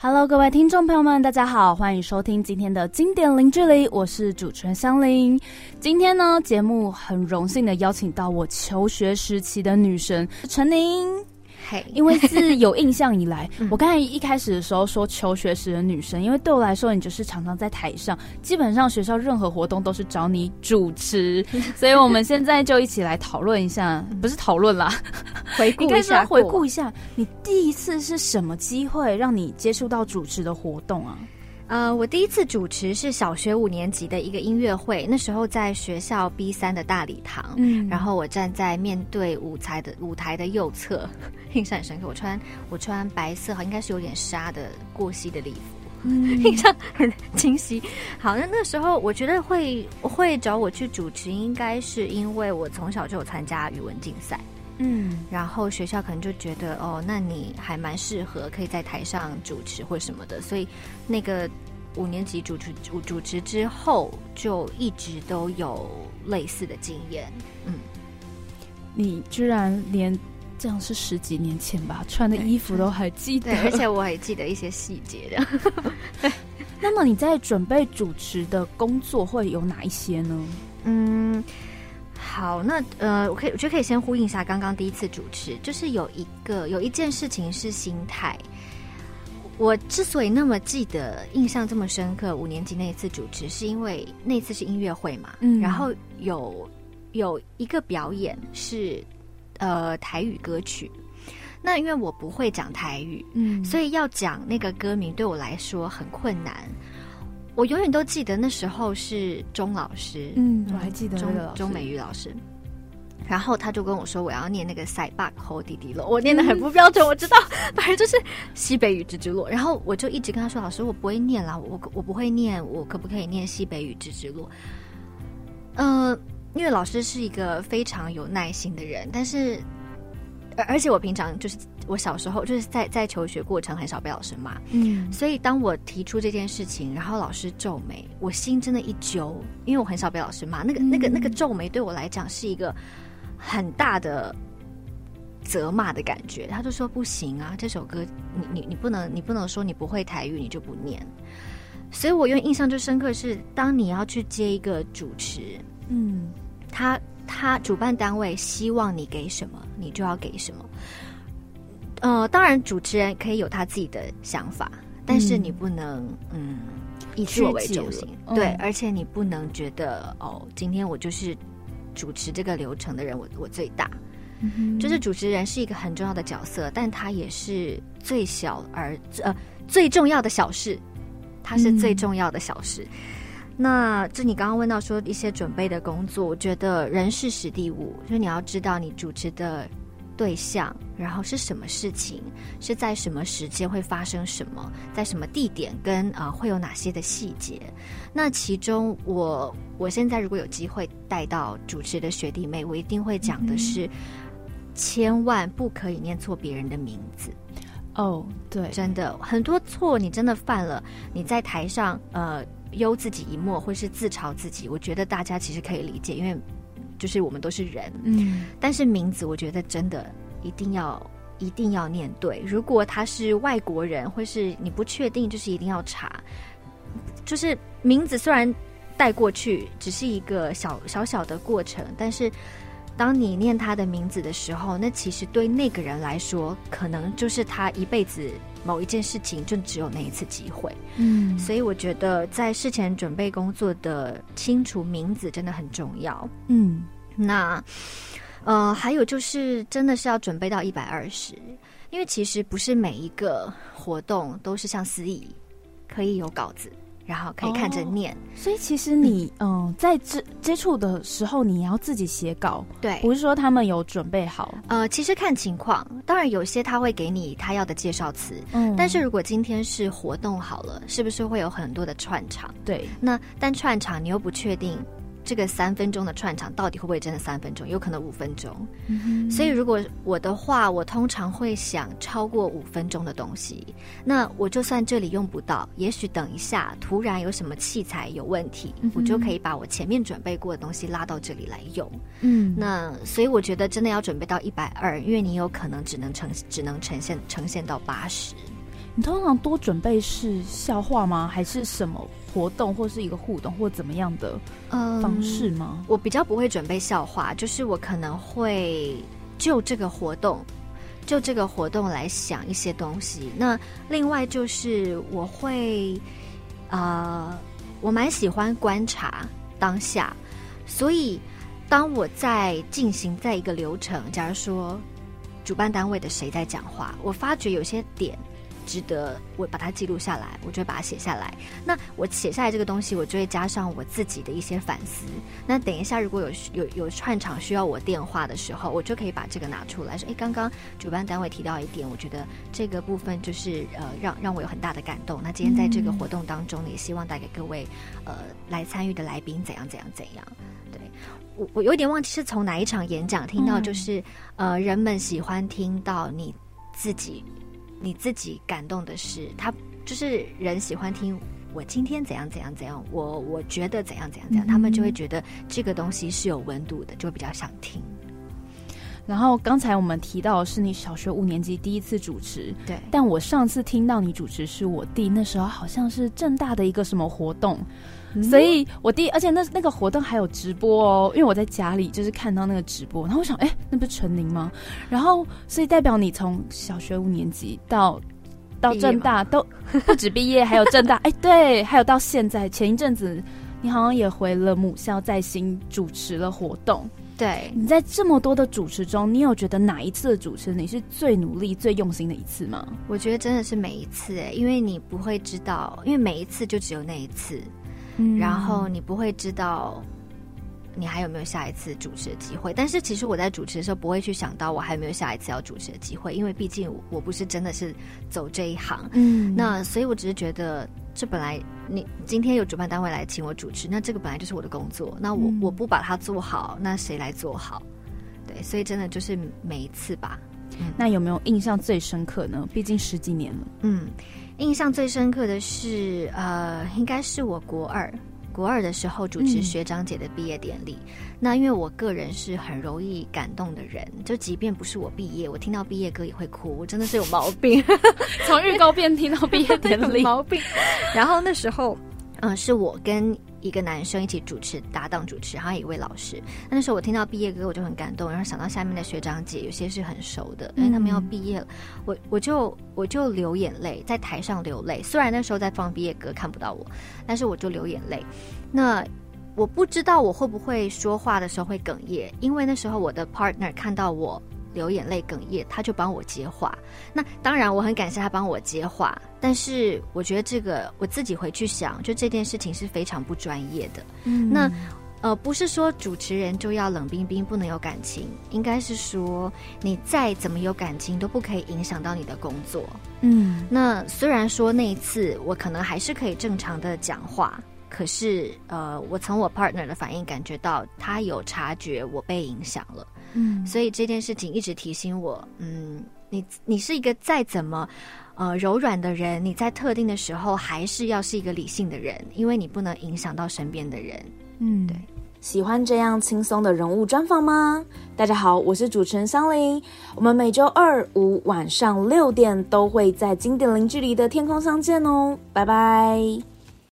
Hello，各位听众朋友们，大家好，欢迎收听今天的经典零距离，我是主持人香菱。今天呢，节目很荣幸的邀请到我求学时期的女神陈宁。因为自有印象以来，我刚才一开始的时候说求学时的女生，因为对我来说，你就是常常在台上，基本上学校任何活动都是找你主持，所以我们现在就一起来讨论一下，不是讨论啦，回顾一下，回顾一下，你第一次是什么机会让你接触到主持的活动啊？呃，我第一次主持是小学五年级的一个音乐会，那时候在学校 B 三的大礼堂，嗯，然后我站在面对舞台的舞台的右侧，印象很深刻。我穿我穿白色，应该是有点纱的过膝的礼服，印象很清晰。好，那那时候我觉得会会找我去主持，应该是因为我从小就有参加语文竞赛。嗯，然后学校可能就觉得哦，那你还蛮适合可以在台上主持或什么的，所以那个五年级主持主主持之后，就一直都有类似的经验。嗯，你居然连这样是十几年前吧，穿的衣服都还记得，而且我还记得一些细节的。对，那么你在准备主持的工作会有哪一些呢？嗯。好，那呃，我可以，我觉得可以先呼应一下刚刚第一次主持，就是有一个有一件事情是心态。我之所以那么记得、印象这么深刻，五年级那一次主持，是因为那次是音乐会嘛，嗯，然后有有一个表演是呃台语歌曲，那因为我不会讲台语，嗯，所以要讲那个歌名对我来说很困难。我永远都记得那时候是钟老师，嗯，我还记得钟钟美玉老师，然后他就跟我说我要念那个塞巴口弟弟了，我念的很不标准，我知道，反正就是西北雨之之落，然后我就一直跟他说，老师我不会念啦，我我不会念，我可不可以念西北雨之之落？嗯，因为老师是一个非常有耐心的人，但是而而且我平常就是。我小时候就是在在求学过程很少被老师骂，嗯，所以当我提出这件事情，然后老师皱眉，我心真的一揪，因为我很少被老师骂，那个那个那个皱眉对我来讲是一个很大的责骂的感觉。他就说不行啊，这首歌你你你不能你不能说你不会台语你就不念。所以我用印象最深刻是，当你要去接一个主持，嗯，他他主办单位希望你给什么，你就要给什么。呃，当然，主持人可以有他自己的想法，但是你不能嗯以自我为中心，对，而且你不能觉得哦，今天我就是主持这个流程的人，我我最大，就是主持人是一个很重要的角色，但他也是最小而呃最重要的小事，他是最重要的小事。那这你刚刚问到说一些准备的工作，我觉得人事实地物，就是你要知道你主持的。对象，然后是什么事情，是在什么时间会发生什么，在什么地点，跟呃会有哪些的细节？那其中，我我现在如果有机会带到主持的学弟妹，我一定会讲的是，千万不可以念错别人的名字。哦，对，真的很多错，你真的犯了，你在台上呃忧自己一默，或是自嘲自己，我觉得大家其实可以理解，因为。就是我们都是人，嗯，但是名字我觉得真的一定要一定要念对。如果他是外国人，或是你不确定，就是一定要查。就是名字虽然带过去只是一个小小小的过程，但是当你念他的名字的时候，那其实对那个人来说，可能就是他一辈子某一件事情就只有那一次机会。嗯，所以我觉得在事前准备工作的清楚名字真的很重要。嗯。那，呃，还有就是，真的是要准备到一百二十，因为其实不是每一个活动都是像司仪可以有稿子，然后可以看着念。所以其实你，嗯，在接接触的时候，你要自己写稿，对，不是说他们有准备好。呃，其实看情况，当然有些他会给你他要的介绍词，嗯，但是如果今天是活动好了，是不是会有很多的串场？对，那但串场你又不确定。这个三分钟的串场到底会不会真的三分钟？有可能五分钟。所以如果我的话，我通常会想超过五分钟的东西。那我就算这里用不到，也许等一下突然有什么器材有问题，我就可以把我前面准备过的东西拉到这里来用。嗯，那所以我觉得真的要准备到一百二，因为你有可能只能呈只能呈现呈现到八十。你通常多准备是笑话吗？还是什么活动，或是一个互动，或怎么样的方式吗？我比较不会准备笑话，就是我可能会就这个活动，就这个活动来想一些东西。那另外就是我会，呃，我蛮喜欢观察当下，所以当我在进行在一个流程，假如说主办单位的谁在讲话，我发觉有些点。值得我把它记录下来，我就会把它写下来。那我写下来这个东西，我就会加上我自己的一些反思。那等一下，如果有有有串场需要我电话的时候，我就可以把这个拿出来说：“哎，刚刚主办单位提到一点，我觉得这个部分就是呃，让让我有很大的感动。那今天在这个活动当中，也希望带给各位呃来参与的来宾怎样怎样怎样。”对我我有点忘记是从哪一场演讲听到，就是呃，人们喜欢听到你自己。你自己感动的是，他就是人喜欢听我今天怎样怎样怎样，我我觉得怎样怎样怎样，他们就会觉得这个东西是有温度的，就比较想听。然后刚才我们提到是你小学五年级第一次主持，对，但我上次听到你主持是我弟，那时候好像是正大的一个什么活动。所以，我第而且那那个活动还有直播哦，因为我在家里就是看到那个直播，然后我想，哎，那不是陈宁吗？然后，所以代表你从小学五年级到到正大都不止毕业，还有正大，哎，对，还有到现在，前一阵子你好像也回了母校，在新主持了活动。对，你在这么多的主持中，你有觉得哪一次的主持你是最努力、最用心的一次吗？我觉得真的是每一次，哎，因为你不会知道，因为每一次就只有那一次。然后你不会知道你还有没有下一次主持的机会，但是其实我在主持的时候不会去想到我还有没有下一次要主持的机会，因为毕竟我不是真的是走这一行。嗯，那所以我只是觉得这本来你今天有主办单位来请我主持，那这个本来就是我的工作，那我我不把它做好，那谁来做好？对，所以真的就是每一次吧。那有没有印象最深刻呢？毕竟十几年了。嗯。印象最深刻的是，呃，应该是我国二，国二的时候主持学长姐的毕业典礼。那因为我个人是很容易感动的人，就即便不是我毕业，我听到毕业歌也会哭，我真的是有毛病。从预告片听到毕业典礼，毛病。然后那时候，嗯，是我跟。一个男生一起主持搭档主持，然后一位老师。那时候我听到毕业歌，我就很感动，然后想到下面的学长姐，有些是很熟的，因为他们要毕业了，我我就我就流眼泪，在台上流泪。虽然那时候在放毕业歌，看不到我，但是我就流眼泪。那我不知道我会不会说话的时候会哽咽，因为那时候我的 partner 看到我。流眼泪哽咽，他就帮我接话。那当然，我很感谢他帮我接话。但是我觉得这个我自己回去想，就这件事情是非常不专业的。嗯，那呃，不是说主持人就要冷冰冰，不能有感情，应该是说你再怎么有感情，都不可以影响到你的工作。嗯，那虽然说那一次我可能还是可以正常的讲话，可是呃，我从我 partner 的反应感觉到他有察觉我被影响了。嗯，所以这件事情一直提醒我，嗯，你你是一个再怎么，呃，柔软的人，你在特定的时候还是要是一个理性的人，因为你不能影响到身边的人。嗯，对。喜欢这样轻松的人物专访吗？大家好，我是主持人香菱，我们每周二五晚上六点都会在经典零距离的天空相见哦，拜拜。